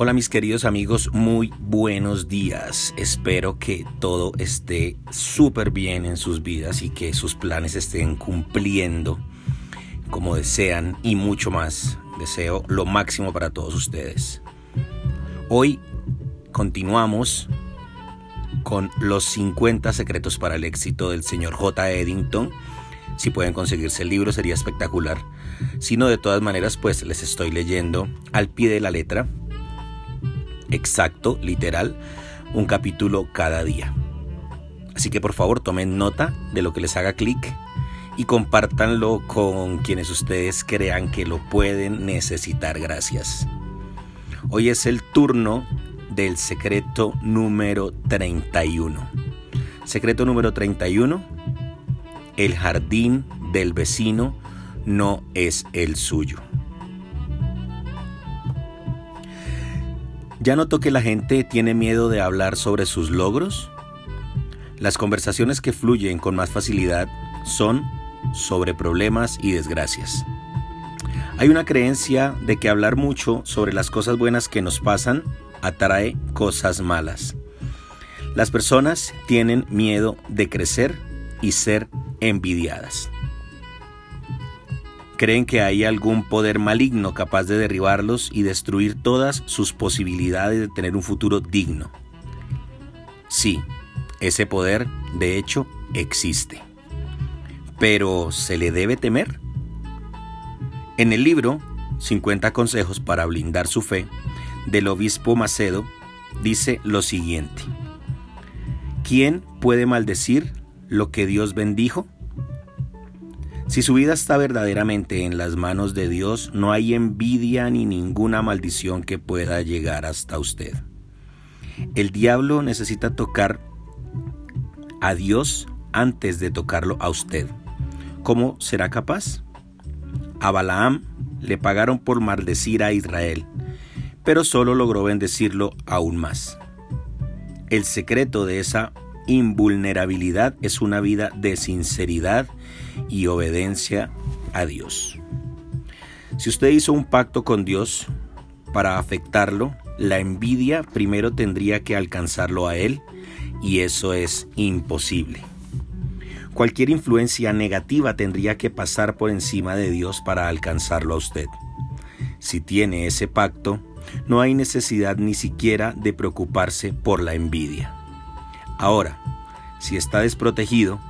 Hola mis queridos amigos, muy buenos días. Espero que todo esté súper bien en sus vidas y que sus planes estén cumpliendo como desean y mucho más. Deseo lo máximo para todos ustedes. Hoy continuamos con los 50 secretos para el éxito del señor J. Eddington. Si pueden conseguirse el libro sería espectacular. Si no, de todas maneras, pues les estoy leyendo al pie de la letra exacto, literal, un capítulo cada día. Así que por favor tomen nota de lo que les haga clic y compártanlo con quienes ustedes crean que lo pueden necesitar. Gracias. Hoy es el turno del secreto número 31. Secreto número 31. El jardín del vecino no es el suyo. ¿Ya notó que la gente tiene miedo de hablar sobre sus logros? Las conversaciones que fluyen con más facilidad son sobre problemas y desgracias. Hay una creencia de que hablar mucho sobre las cosas buenas que nos pasan atrae cosas malas. Las personas tienen miedo de crecer y ser envidiadas creen que hay algún poder maligno capaz de derribarlos y destruir todas sus posibilidades de tener un futuro digno. Sí, ese poder, de hecho, existe. Pero, ¿se le debe temer? En el libro 50 consejos para blindar su fe del obispo Macedo dice lo siguiente. ¿Quién puede maldecir lo que Dios bendijo? Si su vida está verdaderamente en las manos de Dios, no hay envidia ni ninguna maldición que pueda llegar hasta usted. El diablo necesita tocar a Dios antes de tocarlo a usted. ¿Cómo será capaz? A Balaam le pagaron por maldecir a Israel, pero solo logró bendecirlo aún más. El secreto de esa invulnerabilidad es una vida de sinceridad y obediencia a Dios. Si usted hizo un pacto con Dios para afectarlo, la envidia primero tendría que alcanzarlo a Él y eso es imposible. Cualquier influencia negativa tendría que pasar por encima de Dios para alcanzarlo a usted. Si tiene ese pacto, no hay necesidad ni siquiera de preocuparse por la envidia. Ahora, si está desprotegido,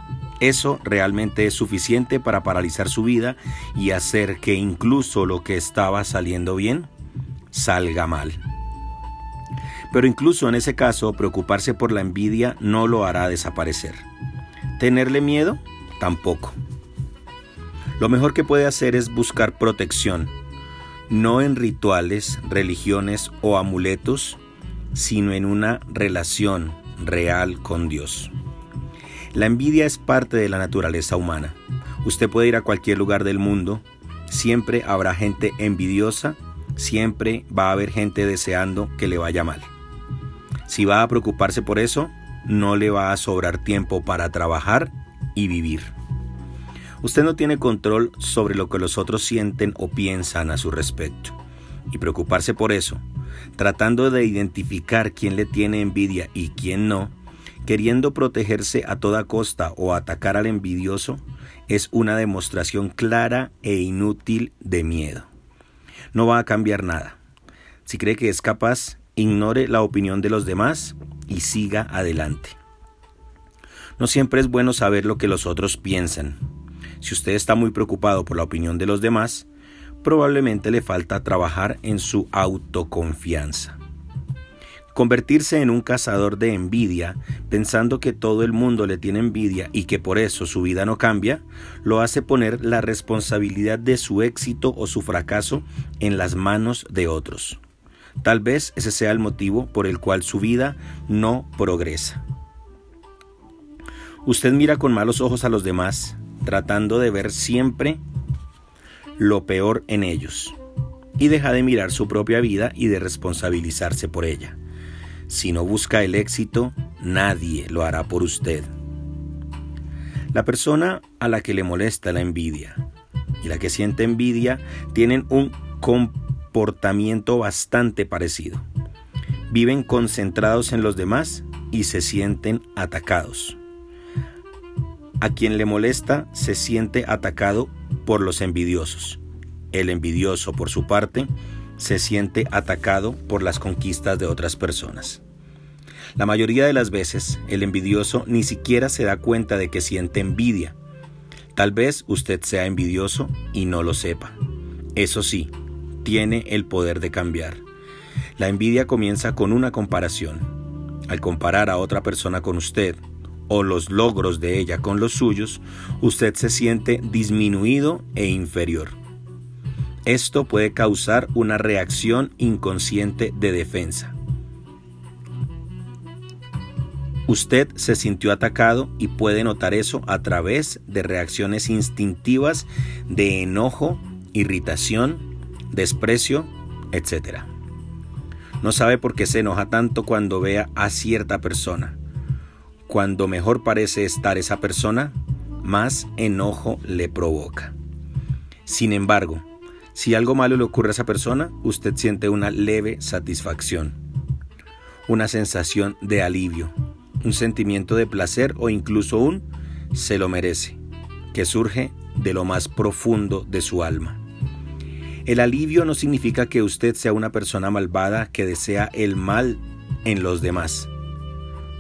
eso realmente es suficiente para paralizar su vida y hacer que incluso lo que estaba saliendo bien salga mal. Pero incluso en ese caso, preocuparse por la envidia no lo hará desaparecer. ¿Tenerle miedo? Tampoco. Lo mejor que puede hacer es buscar protección, no en rituales, religiones o amuletos, sino en una relación real con Dios. La envidia es parte de la naturaleza humana. Usted puede ir a cualquier lugar del mundo, siempre habrá gente envidiosa, siempre va a haber gente deseando que le vaya mal. Si va a preocuparse por eso, no le va a sobrar tiempo para trabajar y vivir. Usted no tiene control sobre lo que los otros sienten o piensan a su respecto. Y preocuparse por eso, tratando de identificar quién le tiene envidia y quién no, queriendo protegerse a toda costa o atacar al envidioso, es una demostración clara e inútil de miedo. No va a cambiar nada. Si cree que es capaz, ignore la opinión de los demás y siga adelante. No siempre es bueno saber lo que los otros piensan. Si usted está muy preocupado por la opinión de los demás, probablemente le falta trabajar en su autoconfianza. Convertirse en un cazador de envidia, pensando que todo el mundo le tiene envidia y que por eso su vida no cambia, lo hace poner la responsabilidad de su éxito o su fracaso en las manos de otros. Tal vez ese sea el motivo por el cual su vida no progresa. Usted mira con malos ojos a los demás, tratando de ver siempre lo peor en ellos, y deja de mirar su propia vida y de responsabilizarse por ella. Si no busca el éxito, nadie lo hará por usted. La persona a la que le molesta la envidia y la que siente envidia tienen un comportamiento bastante parecido. Viven concentrados en los demás y se sienten atacados. A quien le molesta se siente atacado por los envidiosos. El envidioso, por su parte, se siente atacado por las conquistas de otras personas. La mayoría de las veces, el envidioso ni siquiera se da cuenta de que siente envidia. Tal vez usted sea envidioso y no lo sepa. Eso sí, tiene el poder de cambiar. La envidia comienza con una comparación. Al comparar a otra persona con usted, o los logros de ella con los suyos, usted se siente disminuido e inferior. Esto puede causar una reacción inconsciente de defensa. Usted se sintió atacado y puede notar eso a través de reacciones instintivas de enojo, irritación, desprecio, etc. No sabe por qué se enoja tanto cuando vea a cierta persona cuando mejor parece estar esa persona, más enojo le provoca. Sin embargo, si algo malo le ocurre a esa persona, usted siente una leve satisfacción, una sensación de alivio, un sentimiento de placer o incluso un se lo merece, que surge de lo más profundo de su alma. El alivio no significa que usted sea una persona malvada que desea el mal en los demás.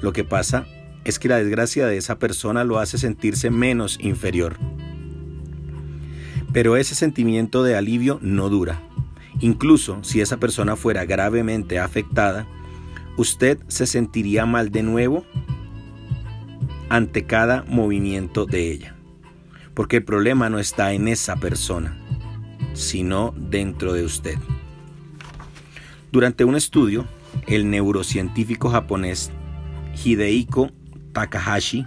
Lo que pasa es que la desgracia de esa persona lo hace sentirse menos inferior. Pero ese sentimiento de alivio no dura. Incluso si esa persona fuera gravemente afectada, usted se sentiría mal de nuevo ante cada movimiento de ella. Porque el problema no está en esa persona, sino dentro de usted. Durante un estudio, el neurocientífico japonés Hidehiko Takahashi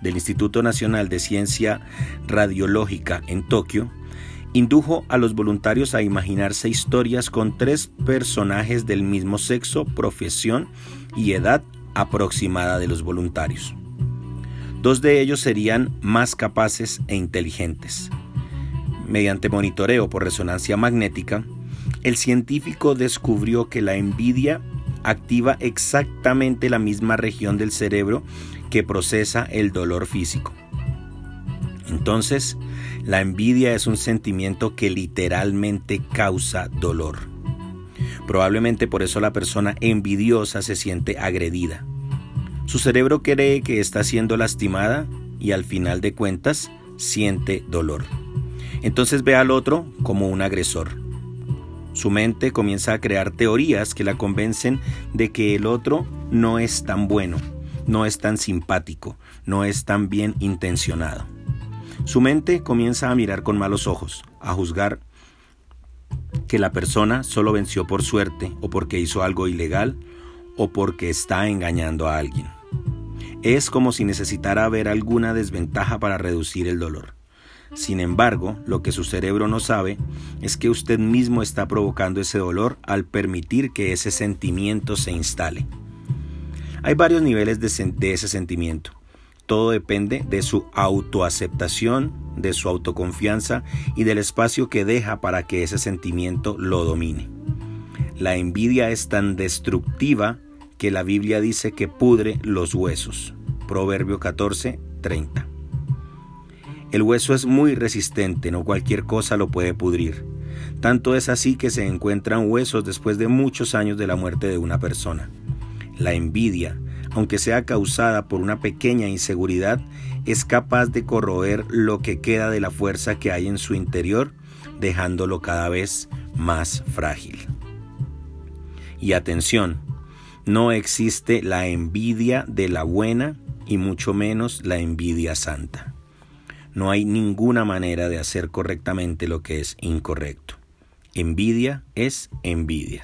del Instituto Nacional de Ciencia Radiológica en Tokio, indujo a los voluntarios a imaginarse historias con tres personajes del mismo sexo, profesión y edad aproximada de los voluntarios. Dos de ellos serían más capaces e inteligentes. Mediante monitoreo por resonancia magnética, el científico descubrió que la envidia activa exactamente la misma región del cerebro que procesa el dolor físico. Entonces, la envidia es un sentimiento que literalmente causa dolor. Probablemente por eso la persona envidiosa se siente agredida. Su cerebro cree que está siendo lastimada y al final de cuentas siente dolor. Entonces ve al otro como un agresor. Su mente comienza a crear teorías que la convencen de que el otro no es tan bueno, no es tan simpático, no es tan bien intencionado. Su mente comienza a mirar con malos ojos, a juzgar que la persona solo venció por suerte o porque hizo algo ilegal o porque está engañando a alguien. Es como si necesitara ver alguna desventaja para reducir el dolor. Sin embargo, lo que su cerebro no sabe es que usted mismo está provocando ese dolor al permitir que ese sentimiento se instale. Hay varios niveles de, ese sentimiento. Todo depende de su autoaceptación, de su autoconfianza y del espacio que deja para que ese sentimiento lo domine. La envidia es tan destructiva que la Biblia dice que pudre los huesos. Proverbio 14, 30. El hueso es muy resistente, no cualquier cosa lo puede pudrir. Tanto es así que se encuentran huesos después de muchos años de la muerte de una persona. La envidia, aunque sea causada por una pequeña inseguridad, es capaz de corroer lo que queda de la fuerza que hay en su interior, dejándolo cada vez más frágil. Y atención, no existe la envidia de la buena y mucho menos la envidia santa. No hay ninguna manera de hacer correctamente lo que es incorrecto. Envidia es envidia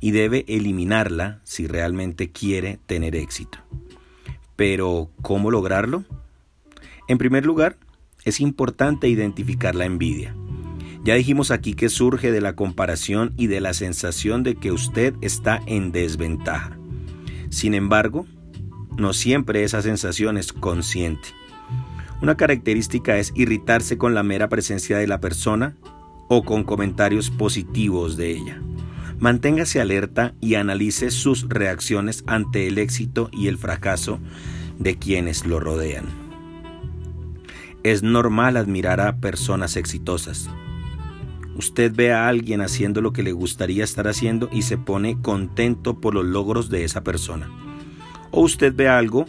y debe eliminarla si realmente quiere tener éxito. Pero, ¿cómo lograrlo? En primer lugar, es importante identificar la envidia. Ya dijimos aquí que surge de la comparación y de la sensación de que usted está en desventaja. Sin embargo, no siempre esa sensación es consciente. Una característica es irritarse con la mera presencia de la persona o con comentarios positivos de ella. Manténgase alerta y analice sus reacciones ante el éxito y el fracaso de quienes lo rodean. Es normal admirar a personas exitosas. Usted ve a alguien haciendo lo que le gustaría estar haciendo y se pone contento por los logros de esa persona. O usted ve algo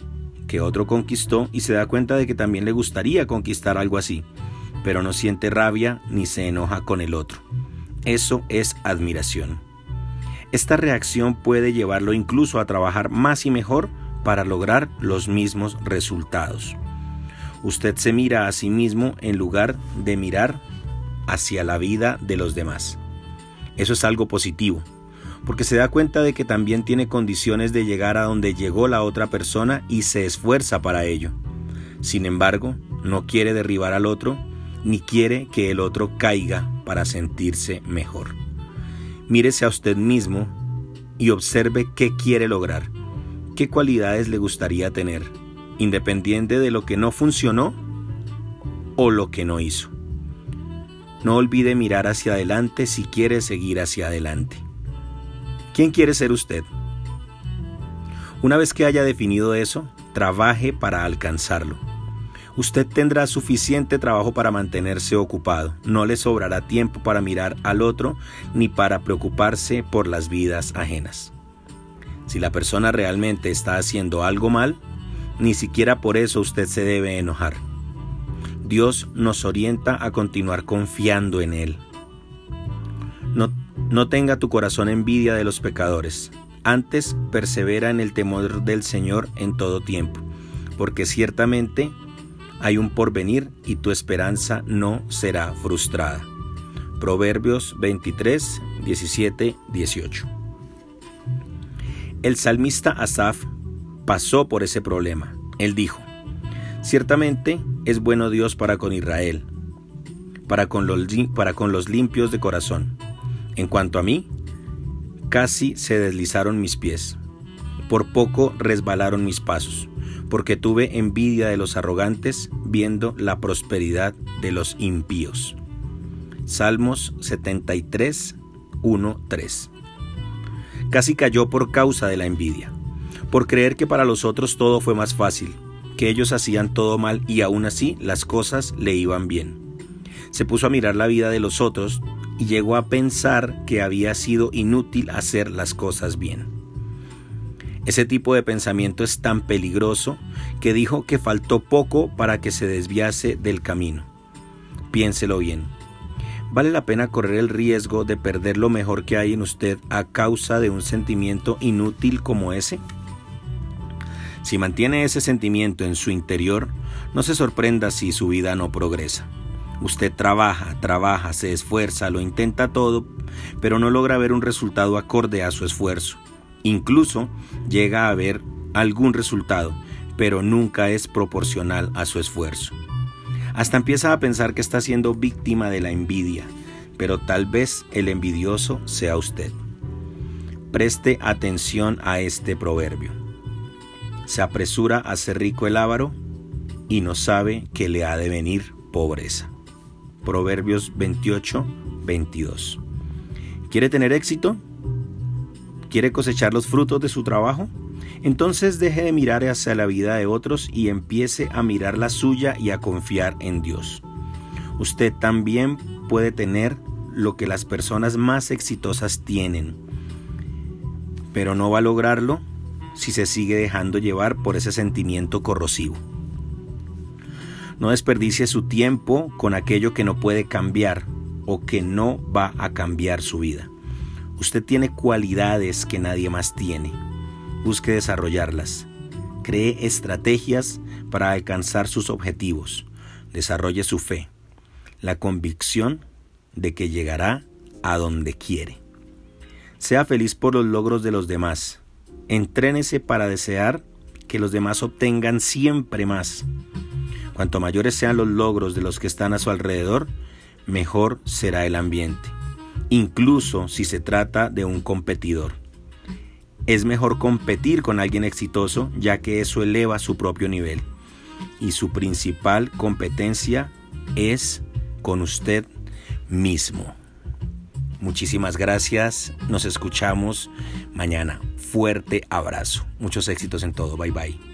que otro conquistó y se da cuenta de que también le gustaría conquistar algo así, pero no siente rabia ni se enoja con el otro. Eso es admiración. Esta reacción puede llevarlo incluso a trabajar más y mejor para lograr los mismos resultados. Usted se mira a sí mismo en lugar de mirar hacia la vida de los demás. Eso es algo positivo, porque se da cuenta de que también tiene condiciones de llegar a donde llegó la otra persona y se esfuerza para ello. Sin embargo, no quiere derribar al otro, ni quiere que el otro caiga para sentirse mejor. Mírese a usted mismo y observe qué quiere lograr, qué cualidades le gustaría tener, independiente de lo que no funcionó o lo que no hizo. No olvide mirar hacia adelante si quiere seguir hacia adelante. ¿Quién quiere ser usted? Una vez que haya definido eso, trabaje para alcanzarlo. Usted tendrá suficiente trabajo para mantenerse ocupado. No le sobrará tiempo para mirar al otro ni para preocuparse por las vidas ajenas. Si la persona realmente está haciendo algo mal, ni siquiera por eso usted se debe enojar. Dios nos orienta a continuar confiando en Él. No, tenga tu corazón envidia de los pecadores, antes persevera en el temor del Señor en todo tiempo, porque ciertamente hay un porvenir y tu esperanza no será frustrada. Proverbios 23, 17, 18. El salmista Asaf pasó por ese problema. Él dijo, Ciertamente es bueno Dios para con Israel, para con los, para con los limpios de corazón. En cuanto a mí, casi se deslizaron mis pies, por poco resbalaron mis pasos porque tuve envidia de los arrogantes viendo la prosperidad de los impíos. Salmos 73, 1, 3. Casi cayó por causa de la envidia, por creer que para los otros todo fue más fácil, que ellos hacían todo mal y aún así las cosas le iban bien. Se puso a mirar la vida de los otros y llegó a pensar que había sido inútil hacer las cosas bien. Ese tipo de pensamiento es tan peligroso que dijo que faltó poco para que se desviase del camino. Piénselo bien. ¿Vale la pena correr el riesgo de perder lo mejor que hay en usted a causa de un sentimiento inútil como ese? Si mantiene ese sentimiento en su interior, no se sorprenda si su vida no progresa. Usted trabaja, trabaja, se esfuerza, lo intenta todo, pero no logra ver un resultado acorde a su esfuerzo. Incluso llega a ver algún resultado, pero nunca es proporcional a su esfuerzo. Hasta empieza a pensar que está siendo víctima de la envidia, pero tal vez el envidioso sea usted. Preste atención a este proverbio. Se apresura a ser rico el avaro y no sabe que le ha de venir pobreza. Proverbios 28, 22. ¿Quiere tener éxito? quiere cosechar los frutos de su trabajo, entonces deje de mirar hacia la vida de otros y empiece a mirar la suya y a confiar en Dios. Usted también puede tener lo que las personas más exitosas tienen, pero no va a lograrlo si se sigue dejando llevar por ese sentimiento corrosivo. No desperdicie su tiempo con aquello que no puede cambiar o que no va a cambiar su vida. Usted tiene cualidades que nadie más tiene. Busque desarrollarlas. Cree estrategias para alcanzar sus objetivos. Desarrolle su fe, la convicción de que llegará a donde quiere. Sea feliz por los logros de los demás. Entrénese para desear que los demás obtengan siempre más. Cuanto mayores sean los logros de los que están a su alrededor, mejor será el ambiente incluso si se trata de un competidor. Es mejor competir con alguien exitoso ya que eso eleva su propio nivel. Y su principal competencia es con usted mismo. Muchísimas gracias. Nos escuchamos mañana. Fuerte abrazo. Muchos éxitos en todo. Bye bye.